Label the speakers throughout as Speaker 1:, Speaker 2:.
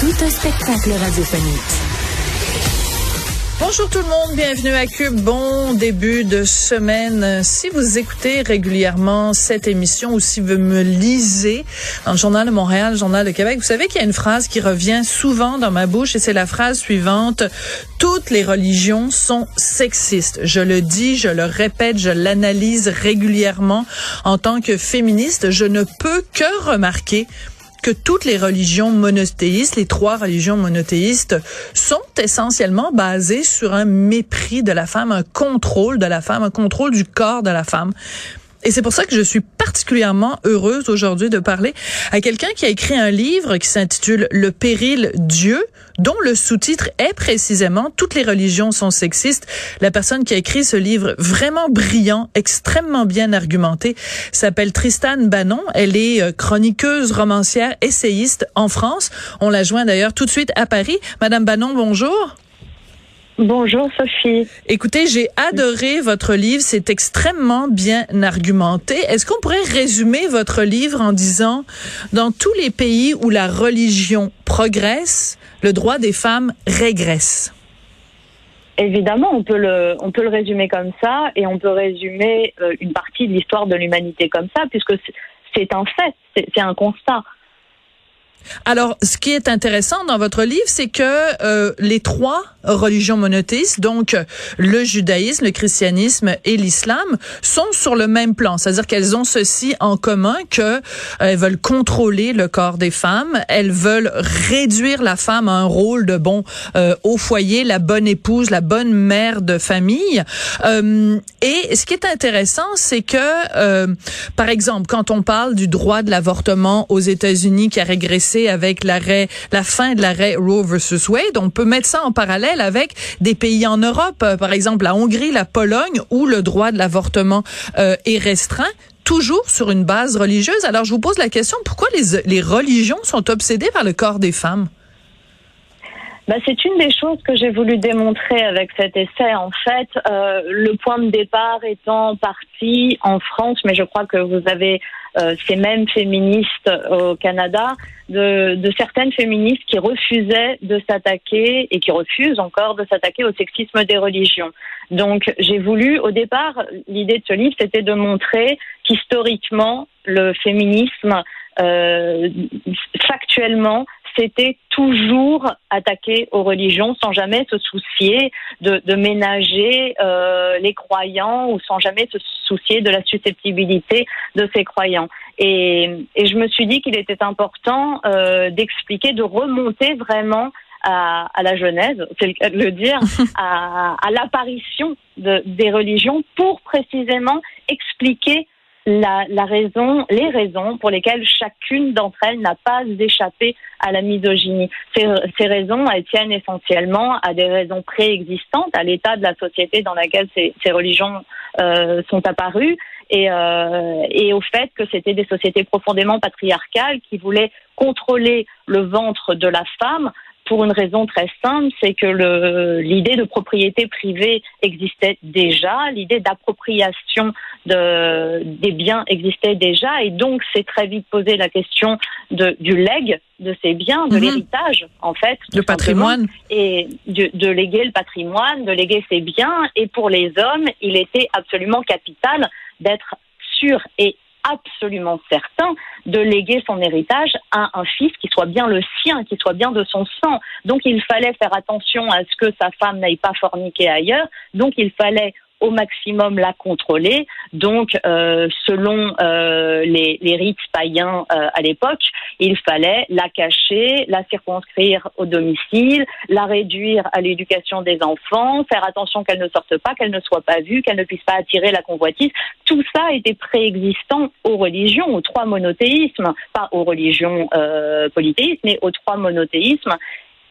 Speaker 1: Tout un spectacle radiophonique.
Speaker 2: Bonjour tout le monde, bienvenue à Cube. Bon début de semaine. Si vous écoutez régulièrement cette émission ou si vous me lisez dans le Journal de Montréal, le Journal de Québec, vous savez qu'il y a une phrase qui revient souvent dans ma bouche et c'est la phrase suivante. Toutes les religions sont sexistes. Je le dis, je le répète, je l'analyse régulièrement en tant que féministe. Je ne peux que remarquer que toutes les religions monothéistes, les trois religions monothéistes, sont essentiellement basées sur un mépris de la femme, un contrôle de la femme, un contrôle du corps de la femme. Et c'est pour ça que je suis particulièrement heureuse aujourd'hui de parler à quelqu'un qui a écrit un livre qui s'intitule Le péril Dieu, dont le sous-titre est précisément Toutes les religions sont sexistes. La personne qui a écrit ce livre vraiment brillant, extrêmement bien argumenté, s'appelle Tristan Bannon. Elle est euh, chroniqueuse, romancière, essayiste en France. On la joint d'ailleurs tout de suite à Paris. Madame Bannon, bonjour.
Speaker 3: Bonjour Sophie.
Speaker 2: Écoutez, j'ai adoré votre livre, c'est extrêmement bien argumenté. Est-ce qu'on pourrait résumer votre livre en disant, dans tous les pays où la religion progresse, le droit des femmes régresse?
Speaker 3: Évidemment, on peut le, on peut le résumer comme ça, et on peut résumer euh, une partie de l'histoire de l'humanité comme ça, puisque c'est un fait, c'est un constat.
Speaker 2: Alors, ce qui est intéressant dans votre livre, c'est que euh, les trois religions monothéistes, donc le judaïsme, le christianisme et l'islam, sont sur le même plan. C'est-à-dire qu'elles ont ceci en commun que euh, elles veulent contrôler le corps des femmes, elles veulent réduire la femme à un rôle de bon euh, au foyer, la bonne épouse, la bonne mère de famille. et ce qui est intéressant, c'est que, par exemple, quand on parle du droit de l'avortement aux États-Unis qui a régressé avec l'arrêt, la fin de l'arrêt Roe versus Wade. On peut mettre ça en parallèle avec des pays en Europe, euh, par exemple la Hongrie, la Pologne, où le droit de l'avortement euh, est restreint toujours sur une base religieuse. Alors, je vous pose la question, pourquoi les, les religions sont obsédées par le corps des femmes?
Speaker 3: Bah, c'est une des choses que j'ai voulu démontrer avec cet essai. En fait, euh, le point de départ étant parti en France, mais je crois que vous avez euh, ces mêmes féministes au Canada, de, de, certaines féministes qui refusaient de s'attaquer et qui refusent encore de s'attaquer au sexisme des religions. Donc j'ai voulu, au départ, l'idée de ce livre, c'était de montrer qu'historiquement, le féminisme, euh, factuellement, c'était toujours attaqué aux religions sans jamais se soucier de, de ménager euh, les croyants ou sans jamais se soucier de la susceptibilité de ces croyants. Et, et je me suis dit qu'il était important euh, d'expliquer, de remonter vraiment à, à, la Genèse, c'est le cas de le dire, à, à l'apparition de, des religions pour précisément expliquer la, la, raison, les raisons pour lesquelles chacune d'entre elles n'a pas échappé à la misogynie. Ces, ces, raisons, elles tiennent essentiellement à des raisons préexistantes, à l'état de la société dans laquelle ces, ces religions euh, sont apparues et, euh, et au fait que c'était des sociétés profondément patriarcales qui voulaient contrôler le ventre de la femme pour une raison très simple, c'est que l'idée de propriété privée existait déjà, l'idée d'appropriation de, des biens existait déjà, et donc c'est très vite posé la question de, du legs de ces biens, de mhm. l'héritage en fait,
Speaker 2: le patrimoine,
Speaker 3: et de, de léguer le patrimoine, de léguer ses biens, et pour les hommes, il était absolument capital d'être sûr et absolument certain de léguer son héritage à un fils qui soit bien le sien, qui soit bien de son sang. Donc il fallait faire attention à ce que sa femme n'aille pas forniquer ailleurs. Donc il fallait au maximum la contrôler. Donc, euh, selon euh, les, les, rites païens euh, à l'époque, il fallait la cacher, la circonscrire au domicile, la réduire à l'éducation des enfants, faire attention qu'elle ne sorte pas, qu'elle ne soit pas vue, qu'elle ne puisse pas attirer la convoitise. Tout ça était préexistant aux religions, aux trois monothéismes, pas aux religions polythéistes, mais aux trois monothéismes.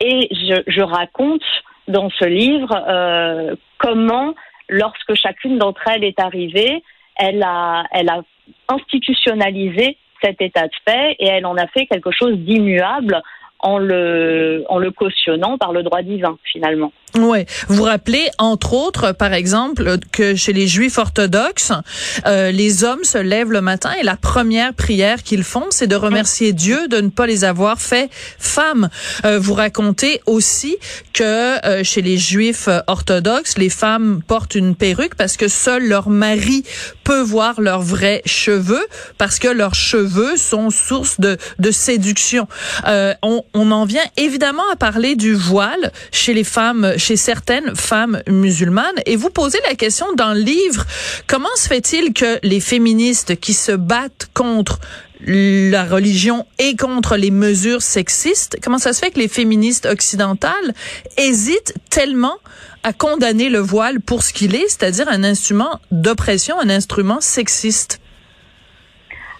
Speaker 3: Et je, je raconte dans ce livre comment lorsque chacune d'entre elles est arrivée, elle a, elle a institutionnalisé cet état de fait et elle en a fait quelque chose d'immuable en le, en le cautionnant par le droit divin, finalement.
Speaker 2: Oui, vous rappelez entre autres, par exemple, que chez les Juifs orthodoxes, euh, les hommes se lèvent le matin et la première prière qu'ils font, c'est de remercier Dieu de ne pas les avoir fait femmes. Euh, vous racontez aussi que euh, chez les Juifs orthodoxes, les femmes portent une perruque parce que seul leur mari peut voir leurs vrais cheveux, parce que leurs cheveux sont source de, de séduction. on, on en vient évidemment à parler du voile chez les femmes chez certaines femmes musulmanes. Et vous posez la question dans le livre, comment se fait-il que les féministes qui se battent contre la religion et contre les mesures sexistes, comment ça se fait que les féministes occidentales hésitent tellement à condamner le voile pour ce qu'il est, c'est-à-dire un instrument d'oppression, un instrument sexiste?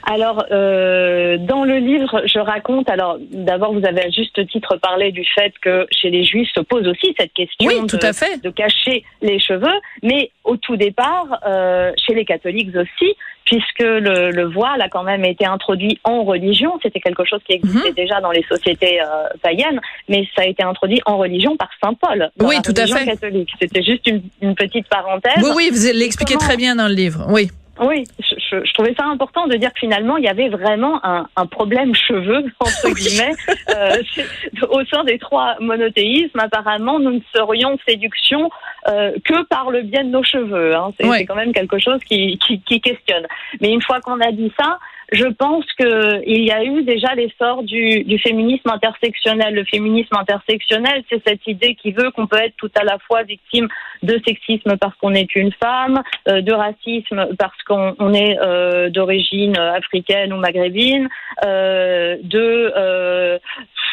Speaker 3: Alors, euh, dans le livre, je raconte, alors d'abord, vous avez à juste titre parlé du fait que chez les juifs se pose aussi cette question de, cacher les cheveux, mais au tout départ, euh, chez les catholiques aussi, puisque le, voile a quand même été introduit en religion, c'était quelque chose qui existait mhm. déjà dans les sociétés euh, païennes, mais ça a été introduit en religion par Saint Paul.
Speaker 2: oui, tout à fait.
Speaker 3: Catholique. C'était juste une, une, petite parenthèse.
Speaker 2: Oui, oui, vous l'expliquez très bien dans le livre. Oui.
Speaker 3: Oui, je, je, trouvais ça important de dire que finalement il y avait vraiment un, un problème cheveux entre guillemets euh, au sein des trois monothéismes. Apparemment, nous ne serions séduction euh, que par le bien de nos cheveux. Hein. C'est quand même quelque chose qui, qui, qui questionne. Mais une fois qu'on a dit ça, je pense qu'il y a eu déjà l'essor du, féminisme intersectionnel. Le féminisme intersectionnel, c'est cette idée qui veut qu'on peut être tout à la fois victime de sexisme parce qu'on est une femme, euh, de racisme parce qu'on est euh, d'origine africaine ou maghrébine, euh, de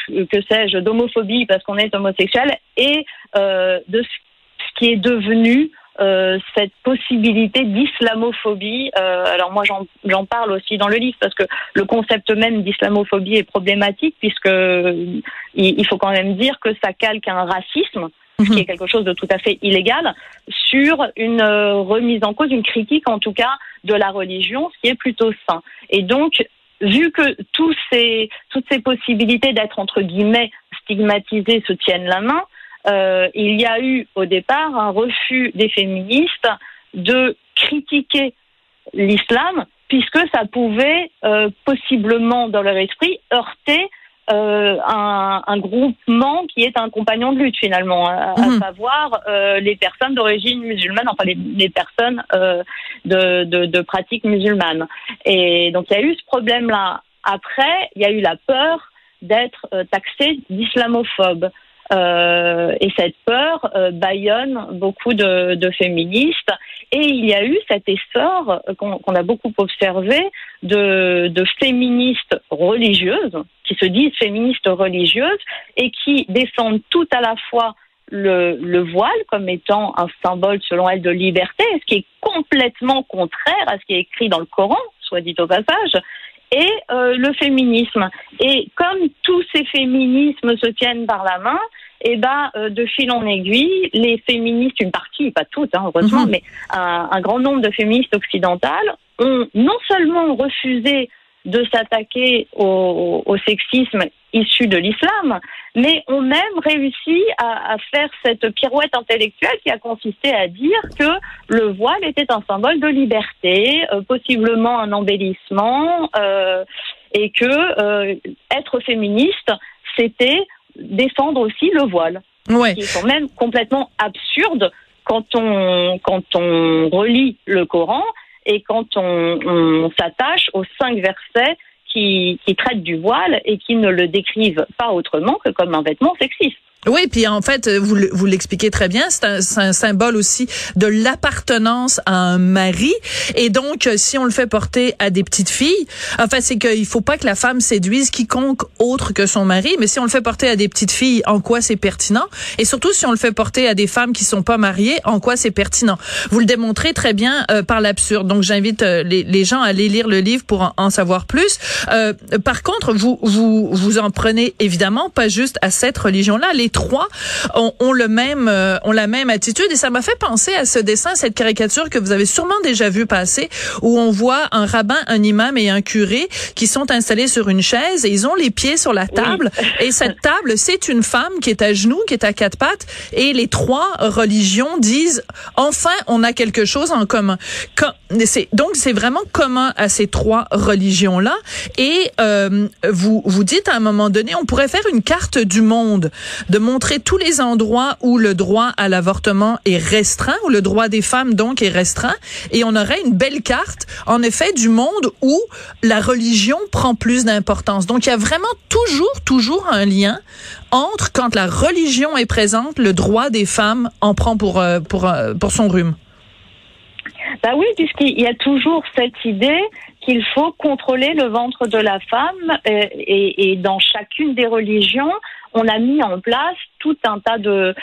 Speaker 3: que sais-je, d'homophobie parce qu'on est homosexuel et de ce qui est devenu euh, cette possibilité d'islamophobie. Euh, alors moi j'en parle aussi dans le livre parce que le concept même d'islamophobie est problématique puisque il, il, faut quand même dire que ça calque un racisme ce qui est mhm. quelque chose de tout à fait illégal, sur une euh, remise en cause, une critique en tout cas de la religion, ce qui est plutôt sain. Et donc, vu que tous ces, toutes ces possibilités d'être entre guillemets stigmatisées se tiennent la main, euh, il y a eu au départ un refus des féministes de critiquer l'islam puisque ça pouvait euh, possiblement dans leur esprit heurter euh, un, un, groupement qui est un compagnon de lutte finalement, à, mhm. savoir euh, les personnes d'origine musulmane, enfin les, les personnes euh, de, de, de pratique musulmane. Et donc il y a eu ce problème-là. Après, il y a eu la peur d'être taxé d'islamophobe. Euh, et cette peur euh, baillonne beaucoup de, féministes. Et il y a eu cet essor qu'on a beaucoup observé de, féministes religieuses, qui se disent féministes religieuses, et qui défendent tout à la fois le, voile comme étant un symbole, selon elles, de liberté, ce qui est complètement contraire à ce qui est écrit dans le Coran, soit dit au passage, et euh, le féminisme. Et comme tous ces féminismes se tiennent par la main, et eh ben euh, de fil en aiguille, les féministes, une partie, pas toutes, hein, heureusement, mhm. mais un, un, grand nombre de féministes occidentales ont non seulement refusé de s'attaquer au, au, sexisme issu de l'islam, mais ont même réussi à, à, faire cette pirouette intellectuelle qui a consisté à dire que le voile était un symbole de liberté, euh, possiblement un embellissement, euh, et que euh, être féministe, c'était défendre aussi le voile. Ouais. Qui est quand même complètement absurde quand on, quand on relit le Coran et quand on, s'attache aux cinq versets qui, qui traitent du voile et qui ne le décrivent pas autrement que comme un vêtement sexiste.
Speaker 2: Oui, puis en fait, vous, vous l'expliquez très bien, c'est un, symbole aussi de l'appartenance à un mari. Et donc, si on le fait porter à des petites filles, enfin, c'est qu'il faut pas que la femme séduise quiconque autre que son mari, mais si on le fait porter à des petites filles, en quoi c'est pertinent? Et surtout, si on le fait porter à des femmes qui sont pas mariées, en quoi c'est pertinent? Vous le démontrez très bien euh, par l'absurde. Donc, j'invite euh, les, gens à aller lire le livre pour en, savoir plus. Euh, par contre, vous, vous, vous en prenez évidemment pas juste à cette religion-là. Trois ont, le même, euh, ont la même attitude. Et ça m'a fait penser à ce dessin, cette caricature que vous avez sûrement déjà vu passer, où on voit un rabbin, un imam et un curé qui sont installés sur une chaise et ils ont les pieds sur la table. Et cette table, c'est une femme qui est à genoux, qui est à quatre pattes. Et les trois religions disent, enfin, on a quelque chose en commun. donc, c'est vraiment commun à ces trois religions-là. Et euh, vous, vous dites à un moment donné, on pourrait faire une carte du monde, de montrer tous les endroits où le droit à l'avortement est restreint, où le droit des femmes donc est restreint, et on aurait une belle carte, en effet, du monde où la religion prend plus d'importance. Donc il y a vraiment toujours, toujours un lien entre quand la religion est présente, le droit des femmes en prend pour, euh, pour, euh, pour son rhume.
Speaker 3: Bah oui, puisqu'il y a toujours cette idée qu'il faut contrôler le ventre de la femme euh, et, et, dans chacune des religions, on a mis en place tout un tas de,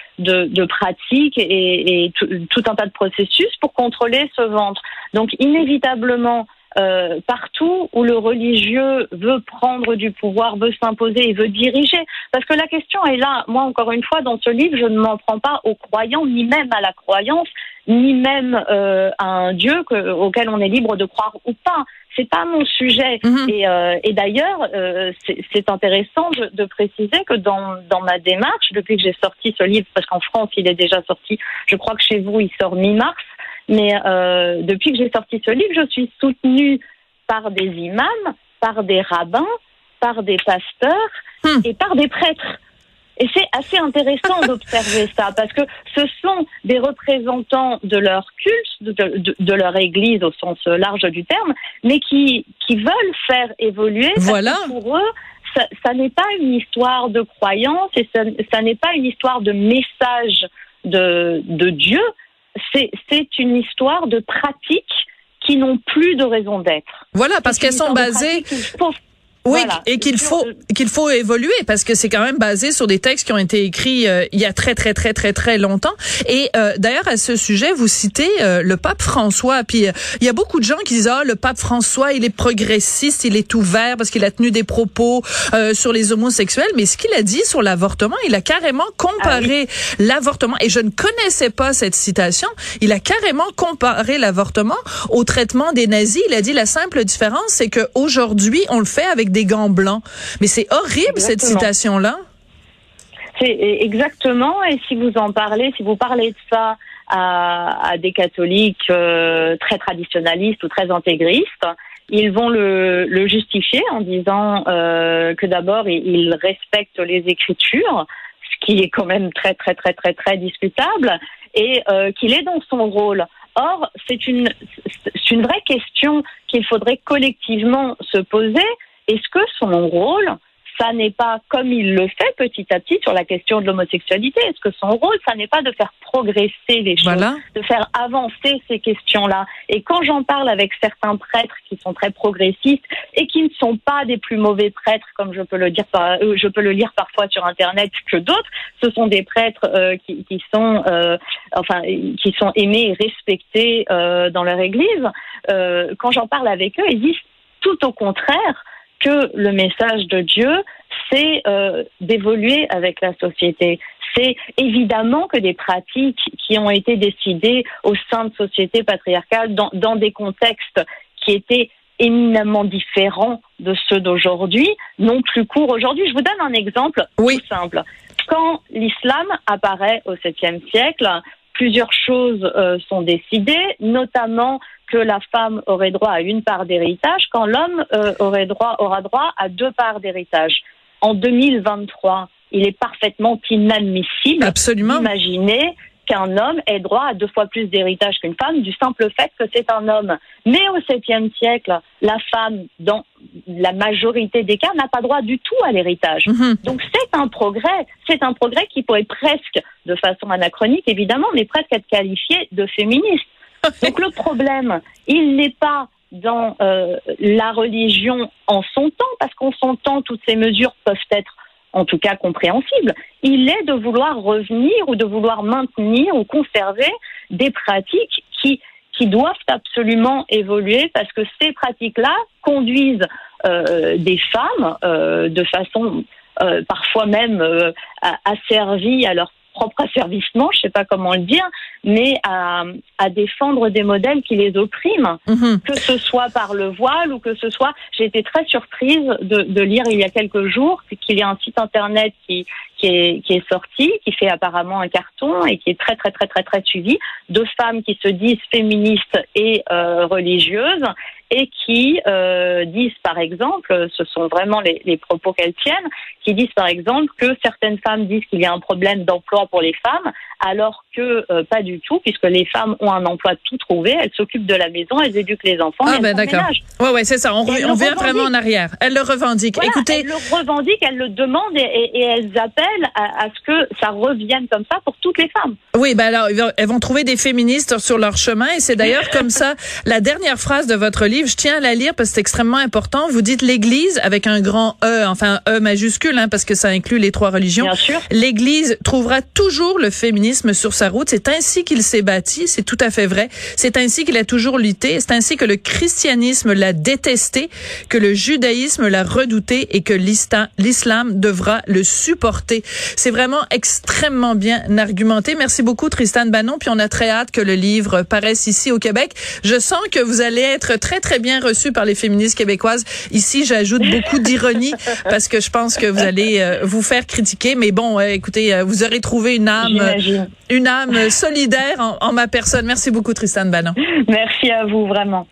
Speaker 3: pratiques et, tout, un tas de processus pour contrôler ce ventre. Donc inévitablement, euh, partout où le religieux veut prendre du pouvoir, veut s'imposer et veut diriger. Parce que la question est là. Moi, encore une fois, dans ce livre, je ne m'en prends pas aux croyants, ni même à la croyance, ni même euh, à un Dieu que, auquel on est libre de croire ou pas. C'est pas mon sujet. Mhm. Et, euh, et d'ailleurs, euh, c'est intéressant de, de, préciser que dans, dans ma démarche, depuis que j'ai sorti ce livre, parce qu'en France il est déjà sorti, je crois que chez vous il sort mi-mars, mais euh, depuis que j'ai sorti ce livre, je suis soutenue par des imams, par des rabbins, par des pasteurs hmm. et par des prêtres. Et c'est assez intéressant d'observer ça, parce que ce sont des représentants de leur culte, de, de, leur église au sens large du terme, mais qui, qui veulent faire évoluer.
Speaker 2: Voilà.
Speaker 3: Pour eux, ça, ça n'est pas une histoire de croyance et ça, ça n'est pas une histoire de message de, de Dieu, c'est une histoire de pratiques qui n'ont plus de raison d'être.
Speaker 2: Voilà, parce qu'elles sont basées. Oui, et qu'il faut qu'il faut évoluer parce que c'est quand même basé sur des textes qui ont été écrits euh, il y a très très très très très longtemps. Et euh, d'ailleurs à ce sujet, vous citez euh, le pape François. Puis il y a beaucoup de gens qui disent ah le pape François il est progressiste, il est ouvert parce qu'il a tenu des propos sur les homosexuels. Mais ce qu'il a dit sur l'avortement, il a carrément comparé ah l'avortement. Et je ne connaissais pas cette citation. Il a carrément comparé l'avortement au traitement des nazis. Il a dit la simple différence c'est que aujourd'hui on le fait avec des des gants blancs. Mais c'est horrible cette citation-là.
Speaker 3: C'est exactement. Et si vous en parlez, si vous parlez de ça à, des catholiques euh, très traditionnalistes ou très intégristes, ils vont le, justifier en disant euh, que d'abord ils respectent les écritures, ce qui est quand même très très très très très discutable, et euh, qu'il est dans son rôle. Or, c'est une, c'est une vraie question qu'il faudrait collectivement se poser est-ce que son rôle, ça n'est pas, comme il le fait petit à petit sur la question de l'homosexualité, est-ce que son rôle, ça n'est pas de faire progresser les choses, de faire avancer ces questions-là? Et quand j'en parle avec certains prêtres qui sont très progressistes et qui ne sont pas des plus mauvais prêtres, comme je peux le dire, euh, je peux le lire parfois sur Internet que d'autres, ce sont des prêtres euh, qui, qui, sont, euh, enfin, qui sont aimés et respectés dans leur Église. quand j'en parle avec eux, ils disent tout au contraire que le message de Dieu, c'est euh, d'évoluer avec la société. C'est évidemment que des pratiques qui ont été décidées au sein de sociétés patriarcales dans, dans des contextes qui étaient éminemment différents de ceux d'aujourd'hui n'ont plus cours aujourd'hui. Je vous donne un exemple oui. tout simple. Quand l'islam apparaît au 7e siècle, plusieurs choses euh, sont décidées, notamment que la femme aurait droit à une part d'héritage quand l'homme euh, aurait droit, aura droit à deux parts d'héritage. En 2023, il est parfaitement inadmissible d'imaginer qu'un homme ait droit à deux fois plus d'héritage qu'une femme du simple fait que c'est un homme. Mais au XVIIe siècle, la femme, dans la majorité des cas, n'a pas droit du tout à l'héritage. Mhm. Donc c'est un progrès, c'est un progrès qui pourrait presque, de façon anachronique évidemment, mais presque être qualifié de féministe. Donc le problème, il n'est pas dans euh, la religion en son temps, parce qu'en son temps, toutes ces mesures peuvent être en tout cas compréhensibles. Il est de vouloir revenir ou de vouloir maintenir ou conserver des pratiques qui doivent absolument évoluer parce que ces pratiques-là conduisent euh, des femmes euh, de façon euh, parfois même asservies à leur propre asservissement, je ne sais pas comment le dire, mais à, à défendre des modèles qui les oppriment, mhm. que ce soit par le voile ou que ce soit. J'ai été très surprise de, de, lire il y a quelques jours qu'il y a un site internet qui, qui, est, qui est sorti, qui fait apparemment un carton et qui est très très très très très suivi, de femmes qui se disent féministes et euh, religieuses et qui euh, disent par exemple, ce sont vraiment les, les propos qu'elles tiennent, qui disent par exemple que certaines femmes disent qu'il y a un problème d'emploi pour les femmes, alors que euh, pas du tout, puisque les femmes ont un emploi tout trouvé, elles s'occupent de la maison, elles éduquent les enfants.
Speaker 2: Ah ben d'accord. Ouais ouais c'est ça. On, on vient vraiment en arrière. Elles le revendiquent. Écoutez,
Speaker 3: elles le revendiquent, elles le demandent et, et, elles appellent à, à, ce que ça revienne comme ça pour toutes les femmes.
Speaker 2: Oui ben alors elles vont trouver des féministes sur leur chemin et c'est d'ailleurs comme ça la dernière phrase de votre livre. Je tiens à la lire parce que c'est extrêmement important. Vous dites l'Église avec un grand E, enfin E majuscule, hein, parce que ça inclut les trois religions.
Speaker 3: Bien sûr.
Speaker 2: L'Église trouvera toujours le féminisme sur sa route. C'est ainsi qu'il s'est bâti, c'est tout à fait vrai. C'est ainsi qu'il a toujours lutté. C'est ainsi que le christianisme l'a détesté, que le judaïsme l'a redouté et que l'islam devra le supporter. C'est vraiment extrêmement bien argumenté. Merci beaucoup, Tristan Bannon. Puis on a très hâte que le livre paraisse ici au Québec. Je sens que vous allez être très, très bien reçu par les féministes québécoises. Ici, j'ajoute beaucoup d'ironie parce que je pense que vous allez euh, vous faire critiquer. Mais bon, euh, écoutez, euh, vous aurez trouvé une âme, une âme solidaire en, en ma personne. Merci beaucoup, Tristan Bannon.
Speaker 3: Merci à vous, vraiment.